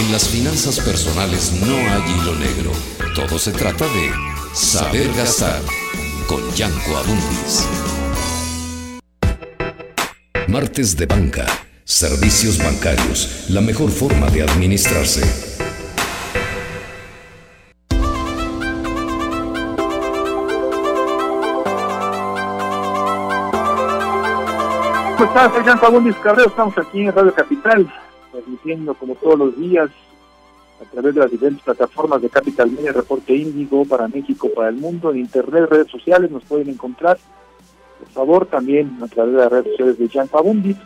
En las finanzas personales no hay hilo negro. Todo se trata de saber gastar con Yanko Abundis. Martes de banca. Servicios bancarios. La mejor forma de administrarse. ¿Cómo estás? Soy Yanko Abundis Cabrero. Estamos aquí en Radio Capital transmitiendo como todos los días a través de las diferentes plataformas de Capital Media, Reporte Índigo para México, para el mundo, en internet, redes sociales, nos pueden encontrar. Por favor, también a través de las redes sociales de Jan Pabundis,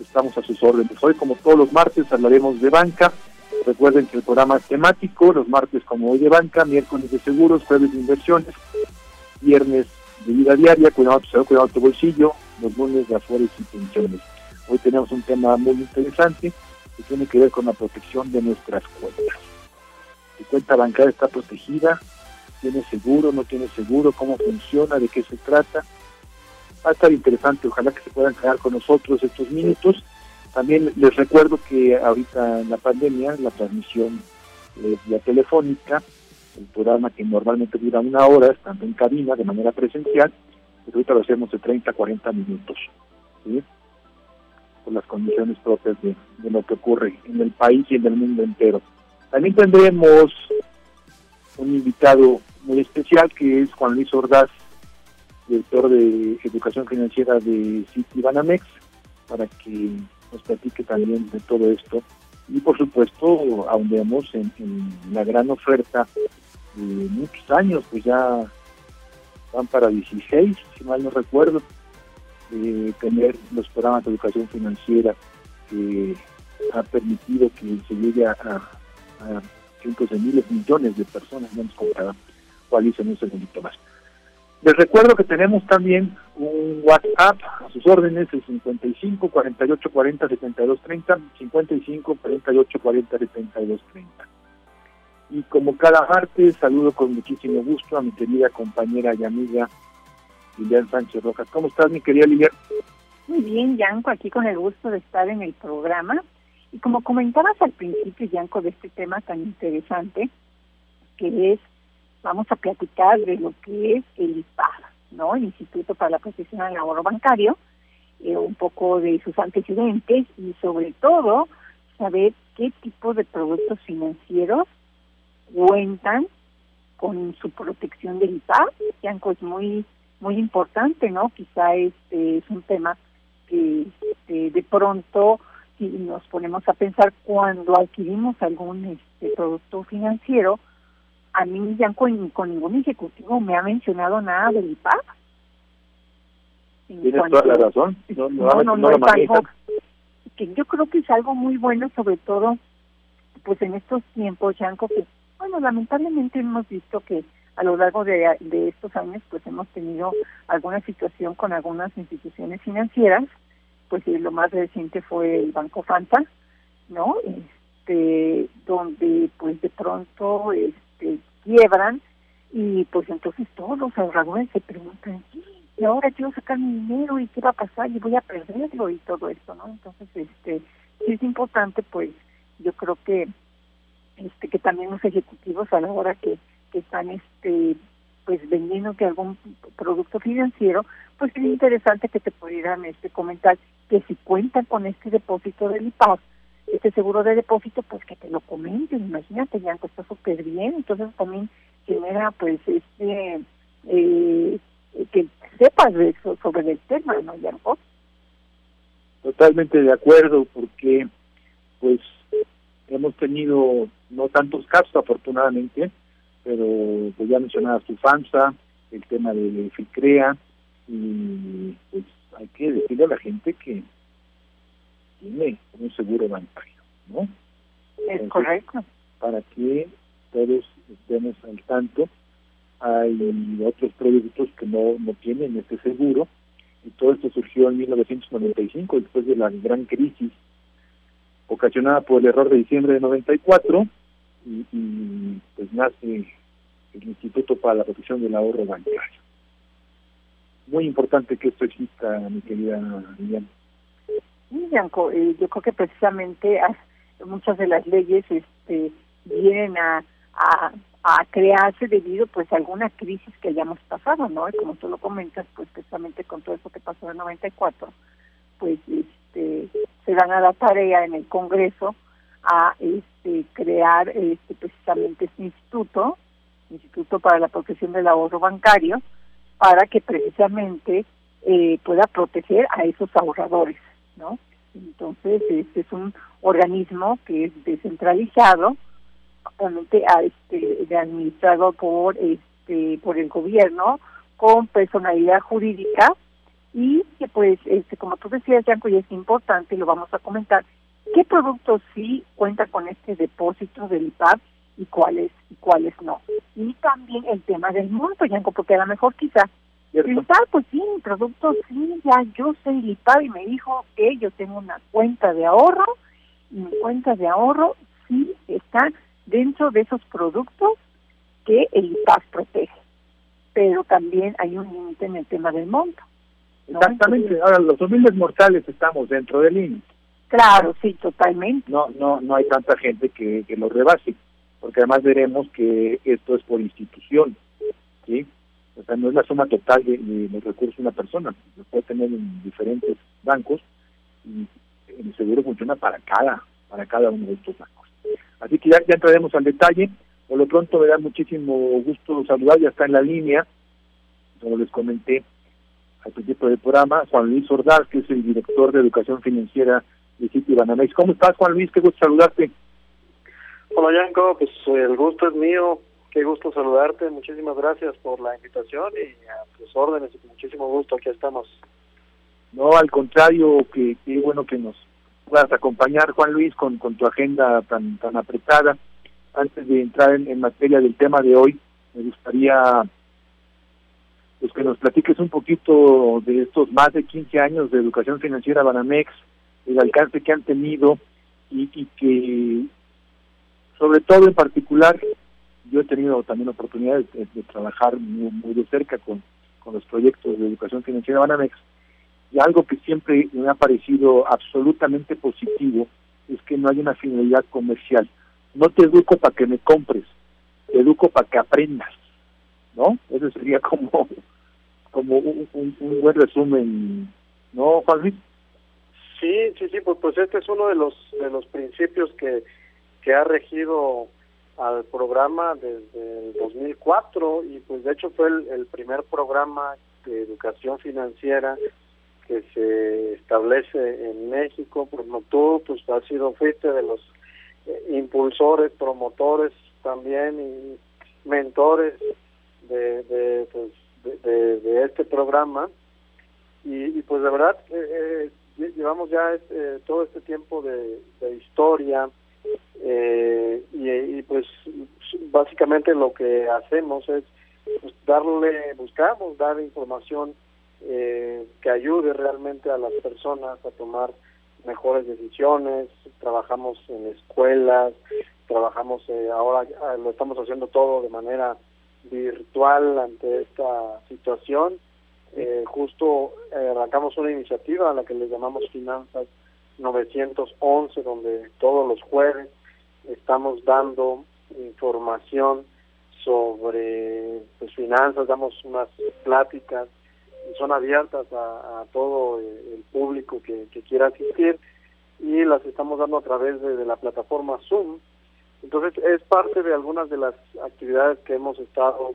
estamos a sus órdenes. Hoy, como todos los martes, hablaremos de banca. Recuerden que el programa es temático, los martes como hoy de banca, miércoles de seguros, jueves de inversiones, viernes de vida diaria, cuidado tu salud, cuidado tu bolsillo, los lunes de afores y pensiones. Hoy tenemos un tema muy interesante, que tiene que ver con la protección de nuestras cuentas. Tu cuenta bancaria está protegida, tiene seguro, no tiene seguro, cómo funciona, de qué se trata. Va a estar interesante, ojalá que se puedan quedar con nosotros estos minutos. También les recuerdo que ahorita en la pandemia, la transmisión es vía telefónica, el programa que normalmente dura una hora, estando en cabina de manera presencial, pero ahorita lo hacemos de 30 a 40 minutos. ¿sí? Por las condiciones propias de, de, lo que ocurre en el país y en el mundo entero. También tendremos un invitado muy especial que es Juan Luis Ordaz, director de Educación Financiera de City Banamex, para que nos platique también de todo esto. Y por supuesto, ahondemos en, en la gran oferta de muchos años, pues ya van para 16, si mal no recuerdo, eh, tener los programas de educación financiera que ha permitido que se llegue a, a, cientos de miles, millones de personas, no hemos comprado cuál hizo en un segundito más. Les recuerdo que tenemos también un WhatsApp a sus órdenes, el 55 48 40 72 30, 55 48 40 72 30. Y como cada martes, saludo con muchísimo gusto a mi querida compañera y amiga Lilian Sánchez Rojas. ¿Cómo estás, mi querida Lilian? Muy bien, Yanko, aquí con el gusto de estar en el programa. Y como comentabas al principio, Yanko, de este tema tan interesante, que es, vamos a platicar de lo que es el IPAR, ¿no? El Instituto para la Protección del Ahorro Bancario, eh, un poco de sus antecedentes y sobre todo saber qué tipo de productos financieros cuentan con su protección del IPAR. Yanko es muy muy importante, ¿no? Quizá este es un tema que este, de pronto si nos ponemos a pensar cuando adquirimos algún este producto financiero, a mí ya con, con ningún ejecutivo me ha mencionado nada del IPAP. Tienes toda la razón. No, no, no, no, es algo que yo creo que es algo muy bueno, sobre todo pues en estos tiempos, Yanko, que bueno, lamentablemente hemos visto que a lo largo de, de estos años pues hemos tenido alguna situación con algunas instituciones financieras, pues lo más reciente fue el Banco Fanta, ¿no? Este, donde pues de pronto este quiebran y pues entonces todos los ahorradores se preguntan, y ahora quiero sacar mi dinero y qué va a pasar y voy a perderlo y todo esto, ¿no? Entonces, este, es importante pues yo creo que este que también los ejecutivos a la hora que que están este pues vendiendo que algún producto financiero, pues sería interesante que te pudieran este comentar que si cuentan con este depósito del IPAP, este seguro de depósito, pues que te lo comenten, imagínate, ya está súper bien, entonces también genera pues este eh, que sepas de eso, sobre el tema, ¿no, Yanko? Totalmente de acuerdo, porque pues hemos tenido no tantos casos afortunadamente, pero pues ya mencionabas tu FAMSA, el tema de FICREA, y pues hay que decirle a la gente que tiene un seguro bancario, ¿no? Es correcto. Para que todos estemos al tanto, hay otros productos que no, no tienen este seguro, y todo esto surgió en 1995, después de la gran crisis ocasionada por el error de diciembre de 94, y, y pues nace el Instituto para la Protección del Ahorro Bancario. Muy importante que esto exista, mi querida Liliana. Sí, Bianco, eh, yo creo que precisamente muchas de las leyes este, vienen a, a, crearse debido pues a alguna crisis que hayamos pasado, ¿no? Y como tú lo comentas, pues precisamente con todo eso que pasó en 94, pues este, se dan a la tarea en el Congreso a este, crear este, precisamente este instituto Instituto para la Protección del Ahorro Bancario, para que precisamente eh, pueda proteger a esos ahorradores, ¿no? Entonces, este es un organismo que es descentralizado, obviamente este, administrado por este por el gobierno con personalidad jurídica y que pues este como tú decías Yanko y es importante lo vamos a comentar qué productos sí cuenta con este depósito del IPAP y cuáles y cuáles no. Y también el tema del monto, Yanko, porque a lo mejor quizá tal pues sí, mi producto sí, ya yo soy LIPAB y me dijo que yo tengo una cuenta de ahorro y mi cuenta de ahorro sí está dentro de esos productos que el IPAB protege. Pero también hay un límite en el tema del monto. Exactamente, ahora los humildes mortales estamos dentro del límite. Claro, sí, totalmente. No, no, no hay tanta gente que, que lo rebase porque además veremos que esto es por institución, ¿sí? O sea, no es la suma total de, los recursos de una persona, lo puede tener en diferentes bancos y el seguro funciona para cada, para cada uno de estos bancos. Así que ya, ya entraremos al detalle, por lo pronto me da muchísimo gusto saludar, ya está en la línea, como les comenté al principio del programa, Juan Luis Ordaz, que es el director de Educación Financiera Banamex. ¿Cómo estás, Juan Luis? Qué gusto saludarte. Hola, Yanko, pues el gusto es mío. Qué gusto saludarte. Muchísimas gracias por la invitación y a tus órdenes y muchísimo gusto aquí estamos. No, al contrario, que qué bueno que nos puedas acompañar, Juan Luis, con, con tu agenda tan tan apretada. Antes de entrar en, materia del tema de hoy, me gustaría pues que nos platiques un poquito de estos más de 15 años de educación financiera Banamex, el alcance que han tenido y, y que sobre todo en particular, yo he tenido también oportunidad de, trabajar muy, de cerca con, con los proyectos de educación financiera Banamex, y algo que siempre me ha parecido absolutamente positivo es que no hay una finalidad comercial. No te educo para que me compres, te educo para que aprendas, ¿no? Eso sería como, como un, un, buen resumen, ¿no, Juan Luis? Sí, sí, sí, pues, pues este es uno de los, de los principios que que ha regido al programa desde el 2004 y pues de hecho fue el, primer programa de educación financiera que se establece en México, pues no tú pues has sido fuiste de los eh, impulsores, promotores también y mentores de de, pues, de, este programa. Y, pues de verdad eh, eh, llevamos ya este, todo este tiempo de, de historia eh, y, pues básicamente lo que hacemos es pues, darle, buscamos dar información eh, que ayude realmente a las personas a tomar mejores decisiones, trabajamos en escuelas, trabajamos eh, ahora lo estamos haciendo todo de manera virtual ante esta situación. Eh, justo arrancamos una iniciativa a la que le llamamos Finanzas 911, donde todos los jueves estamos dando información sobre pues, finanzas, damos unas pláticas son abiertas a, todo el público que, quiera asistir y las estamos dando a través de, la plataforma Zoom. Entonces es parte de algunas de las actividades que hemos estado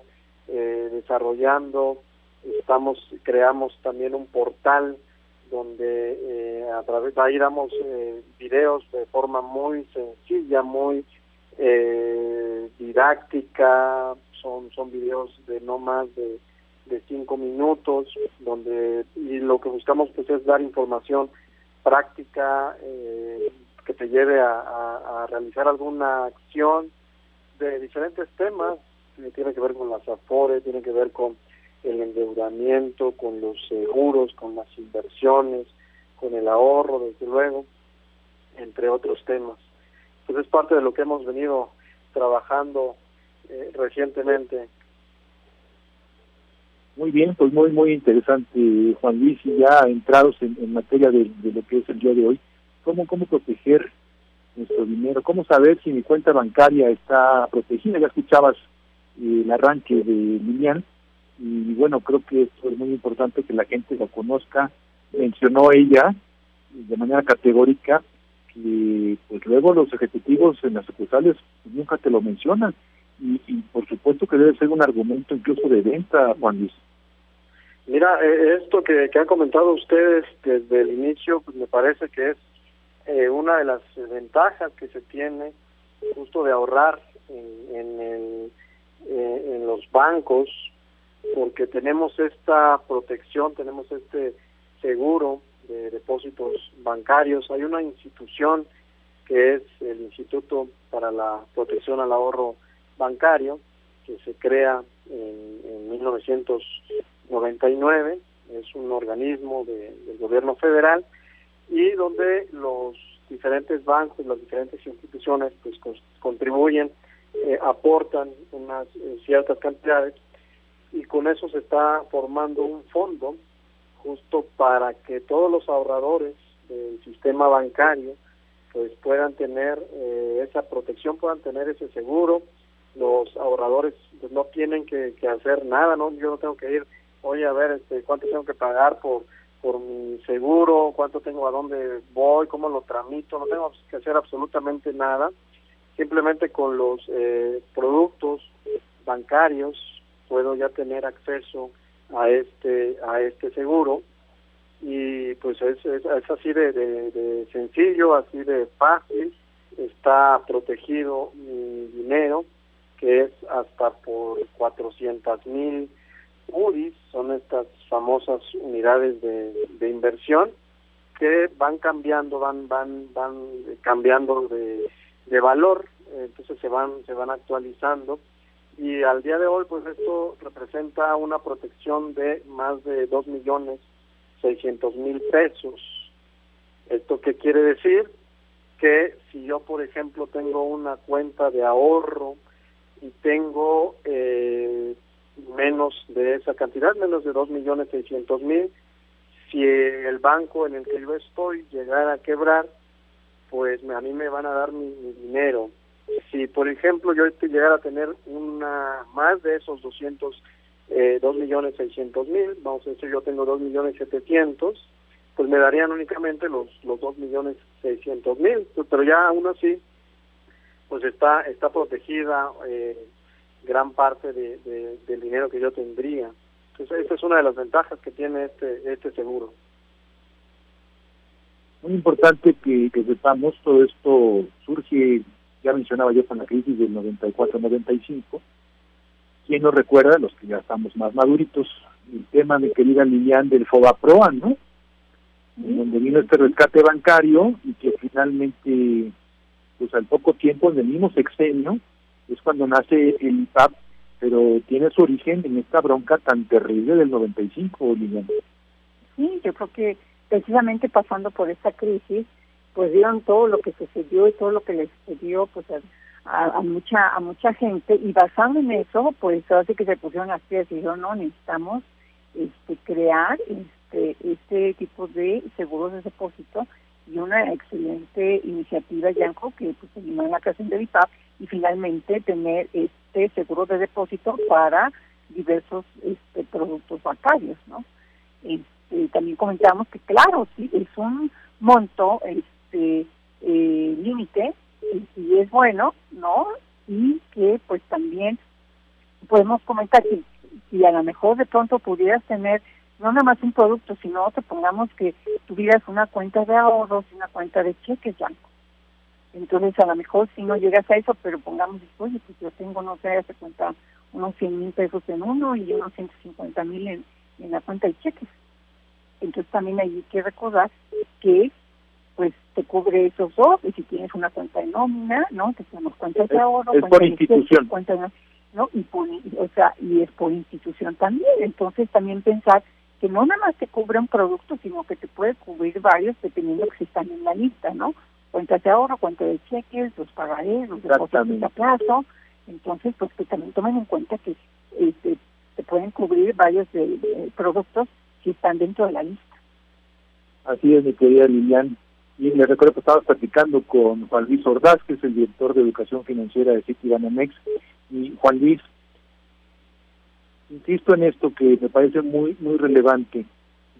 eh, desarrollando. Estamos creamos también un portal donde eh, a través de ahí damos eh, videos de forma muy sencilla, muy eh, didáctica, son son videos de no más de, de cinco minutos, donde y lo que buscamos pues es dar información práctica eh, que te lleve a, a, realizar alguna acción de diferentes temas, que tiene que ver con las afores, tiene que ver con el endeudamiento, con los seguros, con las inversiones, con el ahorro, desde luego, entre otros temas. Entonces es parte de lo que hemos venido trabajando eh, recientemente. Muy bien, pues muy, muy interesante, Juan Luis, y ya entrados en, materia de, lo que es el día de hoy, ¿cómo, cómo proteger nuestro dinero? ¿Cómo saber si mi cuenta bancaria está protegida? Ya escuchabas eh, el arranque de Lilian, y bueno, creo que esto es muy importante que la gente lo conozca. Mencionó ella de manera categórica que pues luego los ejecutivos en las sucursales nunca te lo mencionan y, por supuesto que debe ser un argumento incluso de venta, Juan Luis. Mira, eh, esto que, han comentado ustedes desde el inicio, pues me parece que es eh, una de las ventajas que se tiene justo de ahorrar en, en, el, eh, en los bancos, porque tenemos esta protección, tenemos este seguro de depósitos bancarios. Hay una institución que es el Instituto para la Protección al Ahorro Bancario, que se crea en, en 1999, es un organismo del gobierno federal y donde los diferentes bancos, las diferentes instituciones pues contribuyen, eh, aportan unas eh, ciertas cantidades y con eso se está formando un fondo justo para que todos los ahorradores del sistema bancario pues puedan tener eh, esa protección, puedan tener ese seguro. Los ahorradores pues, no tienen que, hacer nada, no yo no tengo que ir, oye, a ver, este, cuánto tengo que pagar por por mi seguro, cuánto tengo, a dónde voy, cómo lo tramito, no tengo que hacer absolutamente nada. Simplemente con los eh, productos bancarios puedo ya tener acceso a este a este seguro. Y pues es, es, así de, de, sencillo, así de fácil, está protegido mi dinero, que es hasta por 400 mil UDIs, son estas famosas unidades de, de inversión que van cambiando, van van van cambiando de, de valor, entonces se van se van actualizando y al día de hoy pues esto representa una protección de más de dos millones seiscientos mil pesos. ¿Esto qué quiere decir? Que si yo, por ejemplo, tengo una cuenta de ahorro y tengo eh, menos de esa cantidad, menos de dos millones seiscientos mil, si el banco en el que yo estoy llegara a quebrar, pues a mí me van a dar mi dinero si por ejemplo yo llegara a tener una más de esos 200 eh, 2 millones 600 mil vamos a decir yo tengo 2 millones 700 pues me darían únicamente los los 2 millones 600 mil pero ya aún así pues está está protegida eh, gran parte de, del dinero que yo tendría. Entonces esa es una de las ventajas que tiene este este seguro. Muy importante que, que sepamos todo esto surge ya mencionaba yo con la crisis del 94-95, ¿quién nos recuerda, los que ya estamos más maduritos, el tema, mi querida Lilian, del FOBAPROA, ¿no? Donde vino este rescate bancario y que finalmente, pues al poco tiempo, en el mismo sexenio, es cuando nace el IPAP, pero tiene su origen en esta bronca tan terrible del 95, Lilian. Sí, yo creo que precisamente pasando por esta crisis, pues vieron todo lo que sucedió y todo lo que les sucedió pues a, mucha a mucha gente. Y basado en eso pues así que se pusieron las piezas y dijeron no necesitamos este crear este este tipo de seguros de depósito y una excelente iniciativa Yanko que pues animó en la creación de IPAP y finalmente tener este seguro de depósito para diversos este, productos bancarios no este, también comentamos que claro sí es un monto este, este eh, límite y, es bueno, ¿no? Y que pues también podemos comentar que si a lo mejor de pronto pudieras tener no nada más un producto, sino que pongamos que tuvieras una cuenta de ahorros, una cuenta de cheques blanco. Entonces a lo mejor si no llegas a eso, pero pongamos, oye, pues yo tengo, no sé, se cuenta unos 100 mil pesos en uno y unos 150 mil en la cuenta de cheques. Entonces también hay que recordar que pues te cubre esos dos y si tienes una cuenta de nómina, ¿no? Que tenemos cuentas de ahorro, es por institución. cuenta ¿no? Y por, o sea, y es por institución también. Entonces también pensar que no nada más te cubre un producto, sino que te puede cubrir varios dependiendo que si están en la lista, ¿no? Cuentas de ahorro, cuenta de cheques, los pagarés, los depósitos a plazo. Entonces, pues que también tomen en cuenta que este, te pueden cubrir varios de, productos si están dentro de la lista. Así es, mi querida Lilian. Y le recuerdo que estabas platicando con Juan Luis Ordaz, que es el director de Educación Financiera de Citibanamex. Y Juan Luis, insisto en esto que me parece muy muy relevante.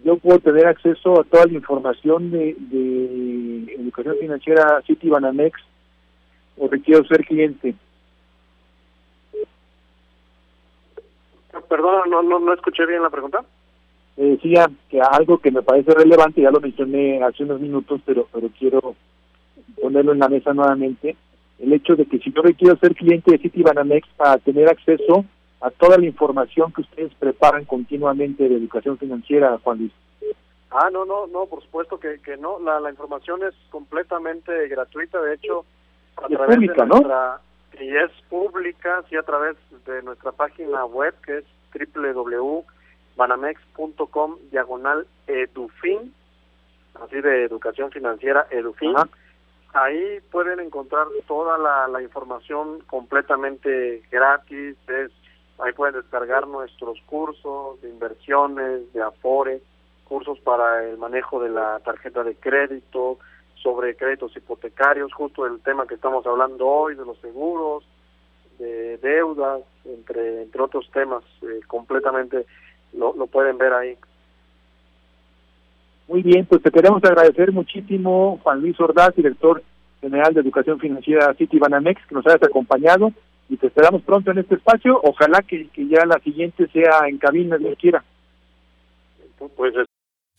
Yo puedo tener acceso a toda la información de, de Educación Financiera Citibanamex o requiero ser cliente. Perdón, no, no, no escuché bien la pregunta decía que algo que me parece relevante, ya lo mencioné hace unos minutos, pero, pero quiero ponerlo en la mesa nuevamente, el hecho de que si yo quiero ser cliente de Citibanamex para tener acceso a toda la información que ustedes preparan continuamente de educación financiera, Juan Luis. Ah, no, no, no, por supuesto que, que no, la, la información es completamente gratuita, de hecho, a través de nuestra, y es pública, sí, a través de nuestra página web que es www banamex.com diagonal edufin, así de educación financiera edufin. Ahí pueden encontrar toda la, información completamente gratis, es, ahí pueden descargar nuestros cursos de inversiones, de Afore, cursos para el manejo de la tarjeta de crédito, sobre créditos hipotecarios, justo el tema que estamos hablando hoy, de los seguros, de deudas, entre, entre otros temas eh, completamente lo, lo pueden ver ahí. Muy bien, pues te queremos agradecer muchísimo, Juan Luis Ordaz, director general de Educación Financiera City Banamex, que nos hayas acompañado y te esperamos pronto en este espacio. Ojalá que, que ya la siguiente sea en cabina, Dios quiera. Pues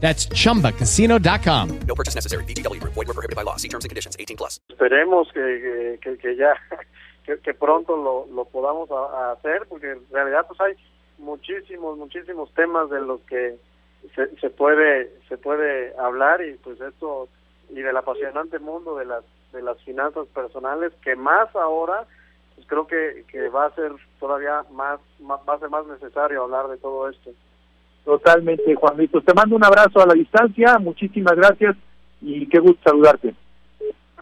That's chumbacasino.com. No purchase necessary. BGW. Void were prohibited by law. See terms and conditions 18 plus. Esperemos que, que, que ya que, que, pronto lo, lo podamos a, a hacer porque en realidad pues hay muchísimos muchísimos temas de los que se, se puede se puede hablar y pues esto y del apasionante mundo de las de las finanzas personales que más ahora pues creo que, que va a ser todavía más, más va a ser más necesario hablar de todo esto. Totalmente, Juan Luis. Pues te mando un abrazo a la distancia, muchísimas gracias y qué gusto saludarte.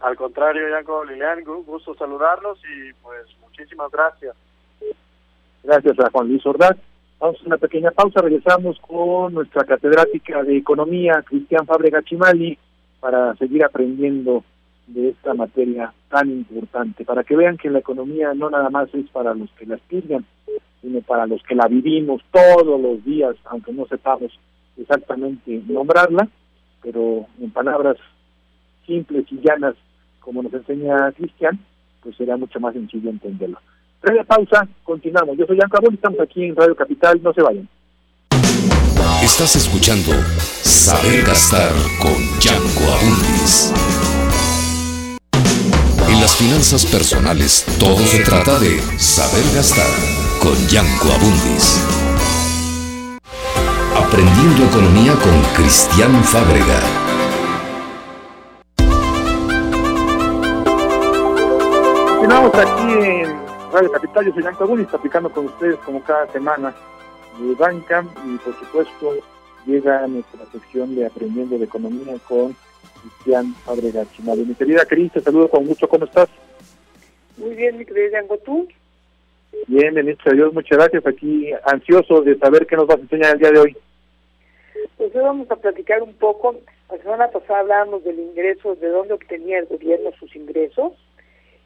Al contrario, Yanko Lilian, gusto saludarlos y pues muchísimas gracias. Gracias a Juan Luis Ordaz. Vamos a una pequeña pausa, regresamos con nuestra catedrática de Economía, Cristian Fábrega Chimali, para seguir aprendiendo de esta materia tan importante, para que vean que la economía no nada más es para los que la estudian, sino para los que la vivimos todos los días, aunque no sepamos exactamente nombrarla, pero en palabras simples y llanas, como nos enseña Cristian, pues será mucho más sencillo entenderlo. Previa pausa, continuamos. Yo soy Jan Cabón estamos aquí en Radio Capital, no se vayan. Estás escuchando Saber Gastar con Yanko Abundis. En las finanzas personales todo se trata de saber gastar con Yanko Abundis. Aprendiendo economía con Cristian Fábrega. Continuamos aquí en Radio Capital, yo soy Yanko Abundis, aplicando con ustedes como cada semana de banca y por supuesto llega nuestra sección de Aprendiendo de Economía con Cristian Fábrega Chinado. Mi querida Cris, te saludo con mucho, ¿cómo estás? Muy bien, mi querida Yango, ¿tú? Bien, bendito Dios, muchas gracias. Aquí ansioso de saber qué nos vas a enseñar el día de hoy. Pues hoy vamos a platicar un poco. La semana pasada hablábamos del ingreso, de dónde obtenía el gobierno sus ingresos.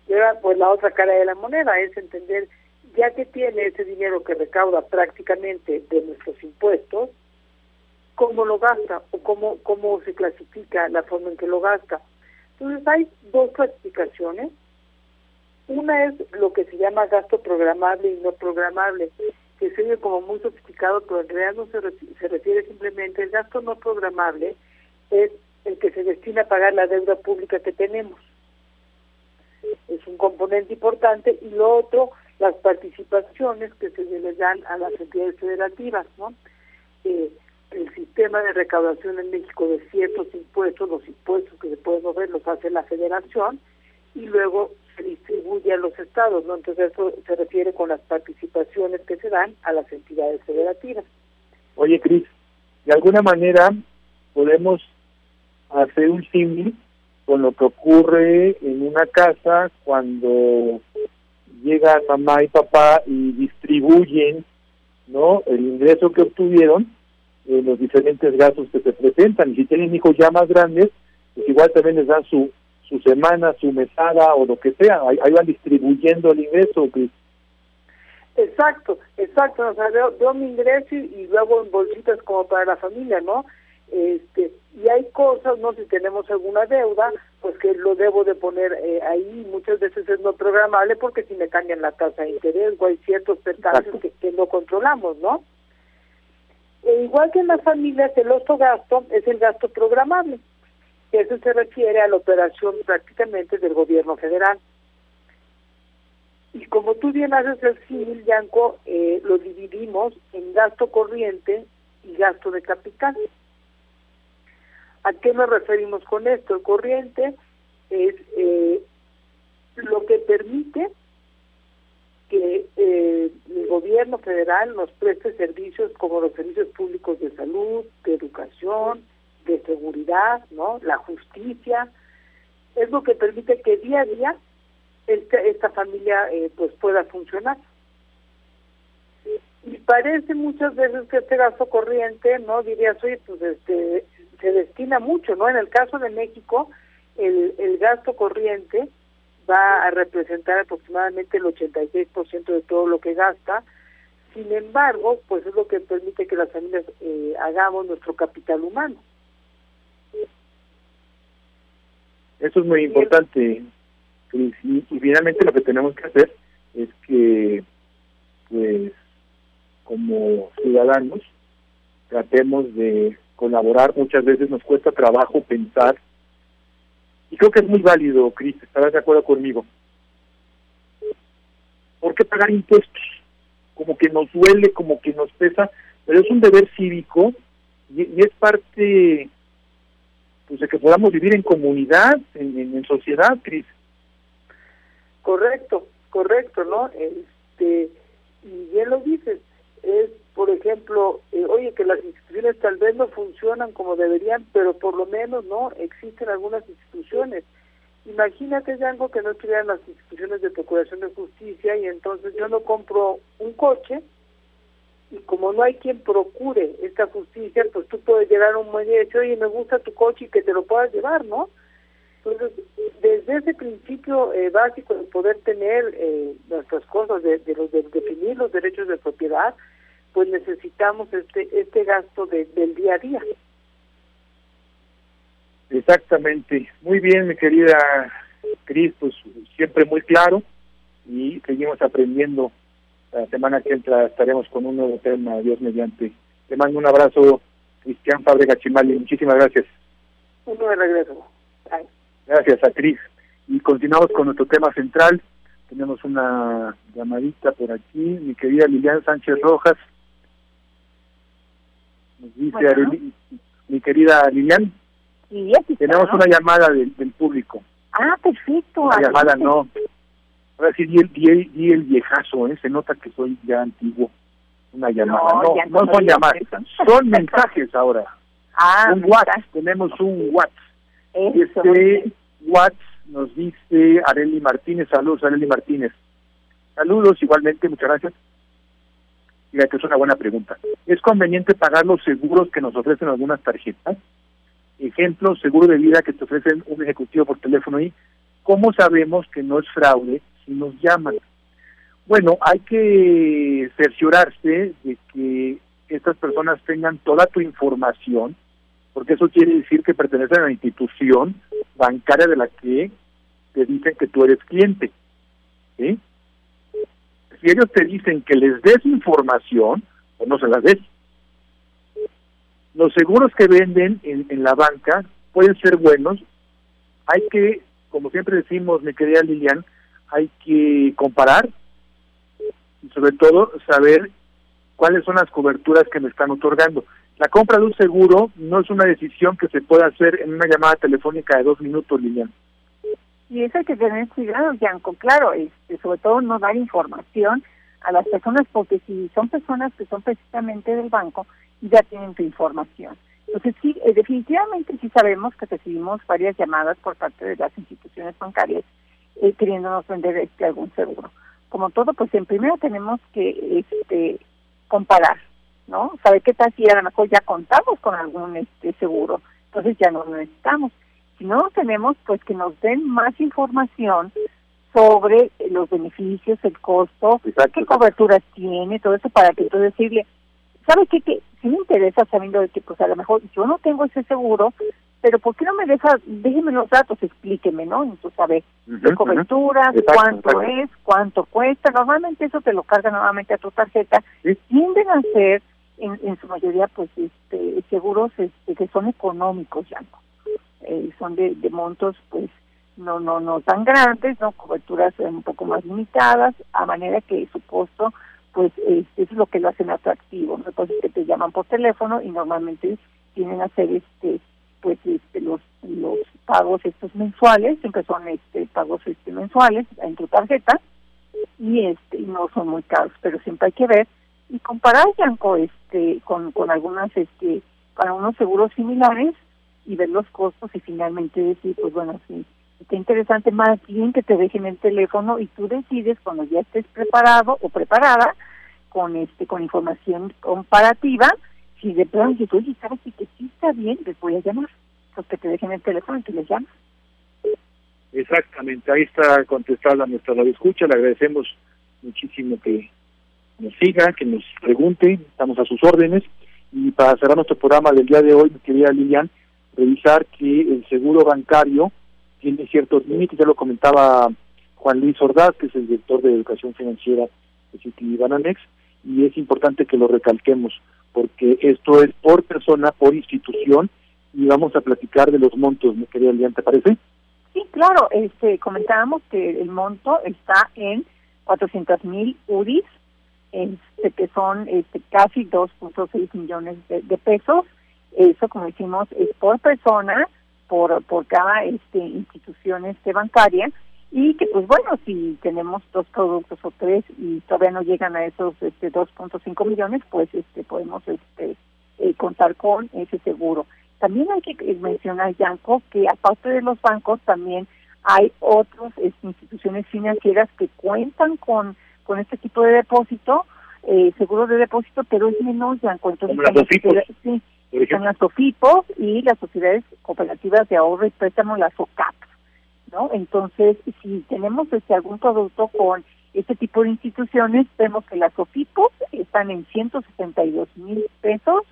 Y ahora, pues la otra cara de la moneda es entender, ya que tiene ese dinero que recauda prácticamente de nuestros impuestos, cómo lo gasta o cómo, cómo se clasifica la forma en que lo gasta. Entonces hay dos clasificaciones. Una es lo que se llama gasto programable y no programable, que se ve como muy sofisticado, pero en realidad no se, se refiere simplemente, el gasto no programable es el que se destina a pagar la deuda pública que tenemos. Es un componente importante y lo otro, las participaciones que se le dan a las entidades federativas, ¿no? Eh, el sistema de recaudación en México de ciertos impuestos, los impuestos que se pueden mover los hace la federación y luego se distribuye a los estados, ¿no? Entonces eso se refiere con las participaciones que se dan a las entidades federativas. Oye, Cris, de alguna manera podemos hacer un símil con lo que ocurre en una casa cuando llegan mamá y papá y distribuyen, ¿no? El ingreso que obtuvieron eh, los diferentes gastos que se presentan. Y si tienen hijos ya más grandes, pues igual también les dan su, su semana, su mesada o lo que sea. Ahí, van distribuyendo el ingreso. Exacto, exacto. O sea, veo, mi ingreso y, luego en bolsitas como para la familia, ¿no? Este, y hay cosas, ¿no? Si tenemos alguna deuda, pues que lo debo de poner eh, ahí. Muchas veces es no programable porque si me cambian la tasa de interés o hay ciertos percances que, que no controlamos, ¿no? E igual que en las familias, el otro gasto es el gasto programable. Eso se refiere a la operación prácticamente del gobierno federal. Y como tú bien haces el civil, Yanco, eh, lo dividimos en gasto corriente y gasto de capital. ¿A qué nos referimos con esto? El corriente es eh, lo que permite que eh, el gobierno federal nos preste servicios como los servicios públicos de salud, de educación, de seguridad, ¿no? La justicia. Es lo que permite que día a día esta, esta familia eh, pues pueda funcionar. Y parece muchas veces que este gasto corriente, ¿no? Dirías, oye, pues este, se destina mucho, ¿no? En el caso de México, el, el gasto corriente va a representar aproximadamente el 86% de todo lo que gasta. Sin embargo, pues es lo que permite que las familias eh, hagamos nuestro capital humano. Eso es muy importante, y, y, finalmente lo que tenemos que hacer es que, pues, como ciudadanos, tratemos de colaborar. Muchas veces nos cuesta trabajo pensar y creo que es muy válido, Cris, estarás de acuerdo conmigo. ¿Por qué pagar impuestos? Como que nos duele, como que nos pesa, pero es un deber cívico y, es parte pues de que podamos vivir en comunidad, en, en, sociedad, Cris. Correcto, correcto, ¿no? Este, y bien lo dices, es por ejemplo, eh, oye, que las instituciones tal vez no funcionan como deberían, pero por lo menos no existen algunas instituciones. Imagínate, algo que no estuvieran las instituciones de procuración de justicia y entonces yo no compro un coche y como no hay quien procure esta justicia, pues tú puedes llegar a un muelle y decir, oye, me gusta tu coche y que te lo puedas llevar, ¿no? Entonces, desde ese principio eh, básico de poder tener eh, nuestras cosas, de, de, de, definir los derechos de propiedad, pues necesitamos este este gasto del día a día. Exactamente. Muy bien, mi querida Cris, pues siempre muy claro y seguimos aprendiendo. La semana que entra estaremos con un nuevo tema, Dios mediante. Te mando un abrazo, Cristian Fábrega Chimali. Muchísimas gracias. Uno de regreso. Gracias a Cris. Y continuamos con nuestro tema central. Tenemos una llamadita por aquí. Mi querida Lilian Sánchez Rojas. Nos dice mi querida Lilian. Tenemos una llamada del, público. Ah, perfecto. Una llamada no. Ahora sí, di el, di, el viejazo, ¿eh? se nota que soy ya antiguo. Una llamada. No, no, son llamadas, son mensajes ahora. Ah, un WhatsApp, tenemos un WhatsApp. este WhatsApp nos dice Areli Martínez, saludos Areli Martínez. Saludos igualmente, muchas gracias. Mira, que es una buena pregunta. ¿Es conveniente pagar los seguros que nos ofrecen algunas tarjetas? Ejemplo, seguro de vida que te ofrecen un ejecutivo por teléfono y ¿cómo sabemos que no es fraude si nos llaman? Bueno, hay que cerciorarse de que estas personas tengan toda tu información, porque eso quiere decir que pertenecen a la institución bancaria de la que te dicen que tú eres cliente. Si ellos te dicen que les des información, o no se las des. Los seguros que venden en, en la banca pueden ser buenos. Hay que, como siempre decimos, mi querida Lilian, hay que comparar y sobre todo saber cuáles son las coberturas que me están otorgando. La compra de un seguro no es una decisión que se pueda hacer en una llamada telefónica de dos minutos, Lilian. Y eso hay que tener cuidado, Yanko. Claro, este, sobre todo no dar información a las personas, porque si son personas que son precisamente del banco, ya tienen tu información. Entonces, sí, eh, definitivamente sí sabemos que recibimos varias llamadas por parte de las instituciones bancarias eh, queriéndonos vender este algún seguro. Como todo, pues en primero tenemos que este, comparar, ¿no? Saber qué tal si a lo mejor ya contamos con algún este seguro, entonces ya no lo necesitamos. Si no tenemos, pues que nos den más información sobre los beneficios, el costo, qué cobertura tiene, todo eso para que entonces decirle, ¿sabe qué? Que si me interesa sabiendo de que pues a lo mejor yo no tengo ese seguro, pero ¿por qué no me deja, déjeme los datos, explíqueme, ¿no? Entonces, a ver, qué cobertura, cuánto es, cuánto cuesta, normalmente eso te lo carga nuevamente a tu tarjeta, tienden a ser en, en su mayoría pues este seguros este, que son económicos ya no eh, son de, de montos pues no no no tan grandes no coberturas un poco más limitadas a manera que su costo pues este, es lo que lo hacen atractivo ¿no? entonces que te llaman por teléfono y normalmente tienen a hacer este pues este los los pagos estos mensuales siempre son este pagos este mensuales en tu tarjeta y este no son muy caros pero siempre hay que ver y comparar Yanko este con con algunas este para unos seguros similares y ver los costos y finalmente decir pues bueno sí está interesante más bien que te dejen el teléfono y tú decides cuando ya estés preparado o preparada con este con información comparativa si de pronto dices oye sabes que sí está bien les voy a llamar pues que te dejen el teléfono que les llamas exactamente ahí está contestada nuestra radio escucha le agradecemos muchísimo que nos siga, que nos pregunte, estamos a sus órdenes. Y para cerrar nuestro programa del día de hoy, quería Lilian, revisar que el seguro bancario tiene ciertos límites, ya lo comentaba Juan Luis Ordaz, que es el director de Educación Financiera de City Bananex, y es importante que lo recalquemos, porque esto es por persona, por institución, y vamos a platicar de los montos, ¿me quería Lilian, te parece? Sí, claro, este comentábamos que el monto está en 400 mil UDIs este, que son este, casi 2.6 millones de, pesos. Eso, como decimos, es por persona, por, por cada este, institución este, bancaria y que pues bueno si tenemos dos productos o tres y todavía no llegan a esos este 2.5 millones pues este podemos este eh, contar con ese seguro. También hay que mencionar Yanko que aparte de los bancos también hay otras este, instituciones financieras que cuentan con con este tipo de depósito, eh, seguro de depósito, pero es menor, ya Entonces, las sí, son las SOFIPOS y las sociedades cooperativas de ahorro y préstamo, las OCAP. ¿No? Entonces, si tenemos este, algún producto con este tipo de instituciones, vemos que las OFIPOS están en 162 mil pesos,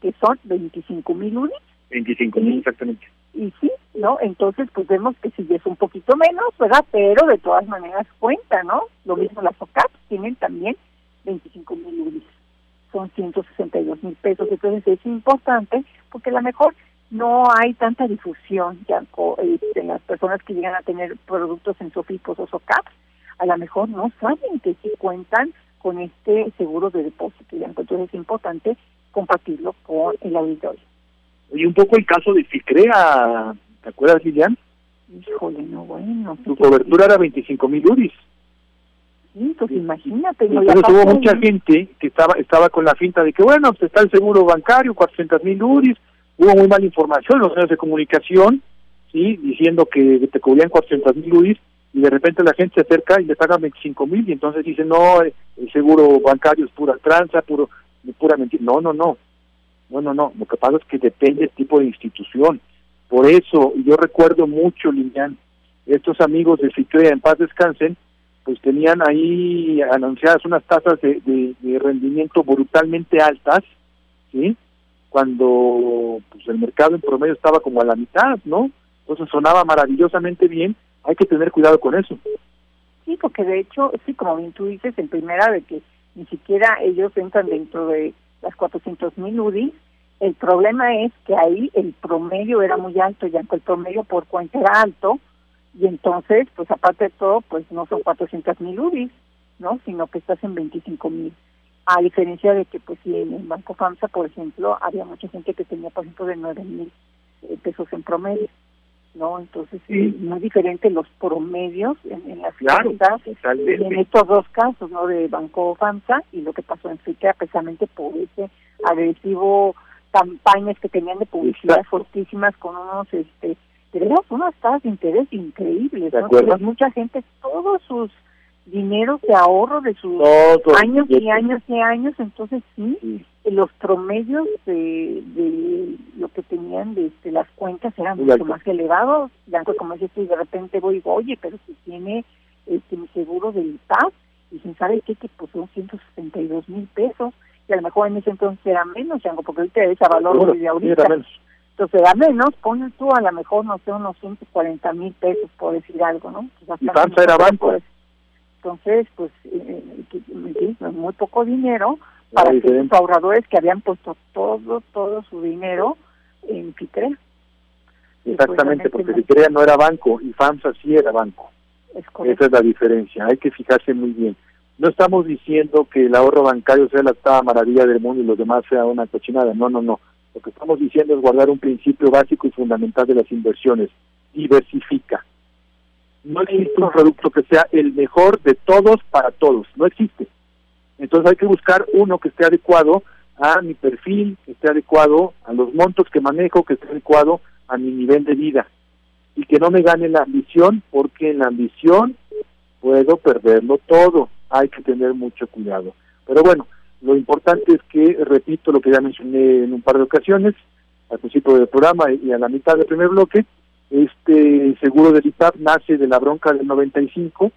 que son 25 mil UNIs. 25 mil, exactamente. Y sí, ¿no? Entonces, pues vemos que sí es un poquito menos, ¿verdad? Pero de todas maneras cuenta, ¿no? Lo mismo las OCAP tienen también 25 mil UNIs. Son 162 mil pesos. Entonces, es importante porque a lo mejor no hay tanta difusión ya este, en las personas que llegan a tener productos en Sofipos o SOCAPs, a lo mejor no saben que sí cuentan con este seguro de depósito. ¿ya? Entonces es importante compartirlo con el auditorio. Y un poco el caso de Ficrea, ¿te acuerdas, Lilian? Híjole, no, bueno. Su cobertura era 25 mil UDIs. Sí, pues imagínate. Entonces hubo mucha gente que estaba estaba con la finta de que, bueno, pues está el seguro bancario, 400 mil UDIs, hubo muy mala información en los medios de comunicación, sí, diciendo que te cubrían 400 mil UDIs y de repente la gente se acerca y le paga 25 mil y entonces dice no, el seguro bancario es pura tranza, puro, pura mentira. No, no, no, no, no, no. Lo que pasa es que depende del tipo de institución. Por eso, yo recuerdo mucho, Lilian, estos amigos de Ciclea en paz descansen, pues tenían ahí anunciadas unas tasas de, de rendimiento brutalmente altas, ¿sí? Cuando pues, el mercado en promedio estaba como a la mitad, ¿no? Entonces sonaba maravillosamente bien, hay que tener cuidado con eso. Sí, porque de hecho, sí, como bien tú dices, en primera de que ni siquiera ellos entran dentro de las 400 mil UDI, el problema es que ahí el promedio era muy alto, ya que el promedio por cuenta era alto, y entonces, pues aparte de todo, pues no son 400 mil UDI, ¿no? Sino que estás en 25 mil a diferencia de que pues si en el Banco FAMSA, por ejemplo, había mucha gente que tenía, por ejemplo, de nueve mil eh, pesos en promedio, ¿no? Entonces, sí. muy diferente los promedios en, las claro, en estos dos casos, ¿no? De Banco FAMSA y lo que pasó en FICA, precisamente por ese agresivo campañas que tenían de publicidad fortísimas con unos, este, tenemos unas tasas de interés increíbles, ¿no? mucha gente, todos sus dinero de ahorro de sus años y años y años, entonces sí, los promedios de, de, lo que tenían de, las cuentas eran mucho más elevados, ya como dices y de repente voy y digo, oye, pero si tiene este mi seguro del IPAS, y sin sabe qué, que pues son 162 mil pesos, y a lo mejor en ese entonces era menos, porque ahorita es a valor de ahorita. Entonces era menos, pones tú a lo mejor, no sé, unos 140 mil pesos, por decir algo, ¿no? y FAMSA era banco. Entonces, pues, eh, eh muy poco dinero para los ahorradores que habían puesto todo, todo su dinero en FICREA. Exactamente, porque FICREA no era banco y FAMSA sí era banco. Esa es la diferencia, hay que fijarse muy bien. No estamos diciendo que el ahorro bancario sea la octava maravilla del mundo y los demás sea una cochinada, no, no, no. Lo que estamos diciendo es guardar un principio básico y fundamental de las inversiones. Diversifica no existe un producto que sea el mejor de todos para todos, no existe. Entonces hay que buscar uno que esté adecuado a mi perfil, que esté adecuado a los montos que manejo, que esté adecuado a mi nivel de vida y que no me gane la ambición, porque en la ambición puedo perderlo todo. Hay que tener mucho cuidado. Pero bueno, lo importante es que, repito lo que ya mencioné en un par de ocasiones, al principio del programa y a la mitad del primer bloque, este seguro del IPAP nace de la bronca del 95,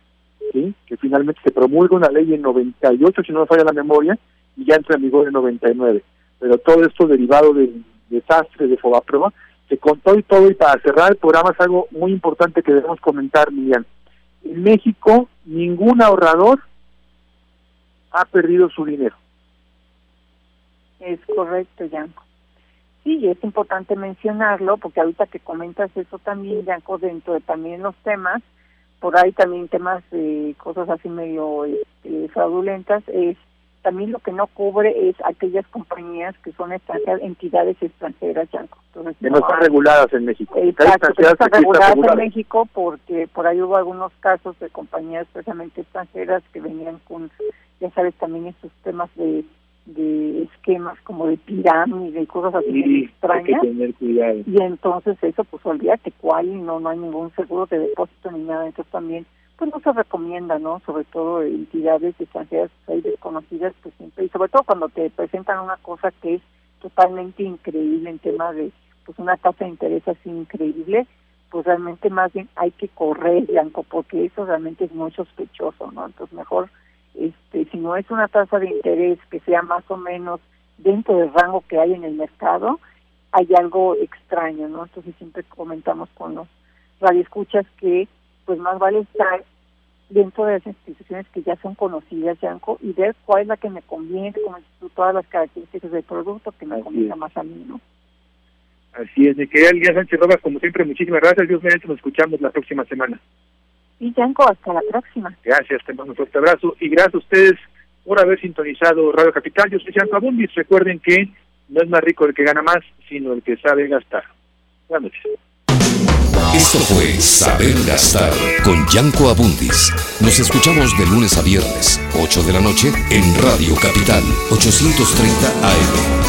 ¿sí? que finalmente se promulga una ley en 98, si no me falla la memoria, y ya entra en vigor en 99. Pero todo esto derivado del desastre de Fobaproa, se contó y todo, y para cerrar el programa es algo muy importante que debemos comentar, Miriam. En México, ningún ahorrador ha perdido su dinero. Es correcto, Yanko. Sí, es importante mencionarlo porque ahorita que comentas eso también, Yanko, dentro de también los temas, por ahí también temas de cosas así medio este, fraudulentas, es también lo que no cubre es aquellas compañías que son extranjeras, entidades extranjeras, Yanko. Entonces, que no, están reguladas en México. Exacto, que están reguladas en México porque por ahí hubo algunos casos de compañías precisamente extranjeras que venían con, ya sabes, también estos temas de de esquemas como de pirámide y cosas así extrañas. Y entonces eso, pues olvídate cuál, no, no hay ningún seguro de depósito ni nada. Entonces también, pues no se recomienda, ¿no? Sobre todo entidades extranjeras hay desconocidas, pues siempre, y sobre todo cuando te presentan una cosa que es totalmente increíble en tema de, pues una tasa de interés así increíble, pues realmente más bien hay que correr, Blanco, porque eso realmente es muy sospechoso, ¿no? Entonces mejor, este, si no es una tasa de interés que sea más o menos dentro del rango que hay en el mercado, hay algo extraño, ¿no? Entonces siempre comentamos con los radioescuchas que pues más vale estar dentro de las instituciones que ya son conocidas, Yanko, y ver cuál es la que me conviene, con todas las características del producto que me conviene más a mí, ¿no? Así es, mi querida Lía Sánchez Rojas, como siempre, muchísimas gracias. Dios mediante, nos escuchamos la próxima semana. Y Yanko, hasta la próxima. Gracias, te mando un fuerte abrazo y gracias a ustedes por haber sintonizado Radio Capital. Yo soy Yanko Abundis. Recuerden que no es más rico el que gana más, sino el que sabe gastar. Buenas noches. Esto fue Saber Gastar con Yanko Abundis. Nos escuchamos de lunes a viernes, 8 de la noche, en Radio Capital, 830 AM.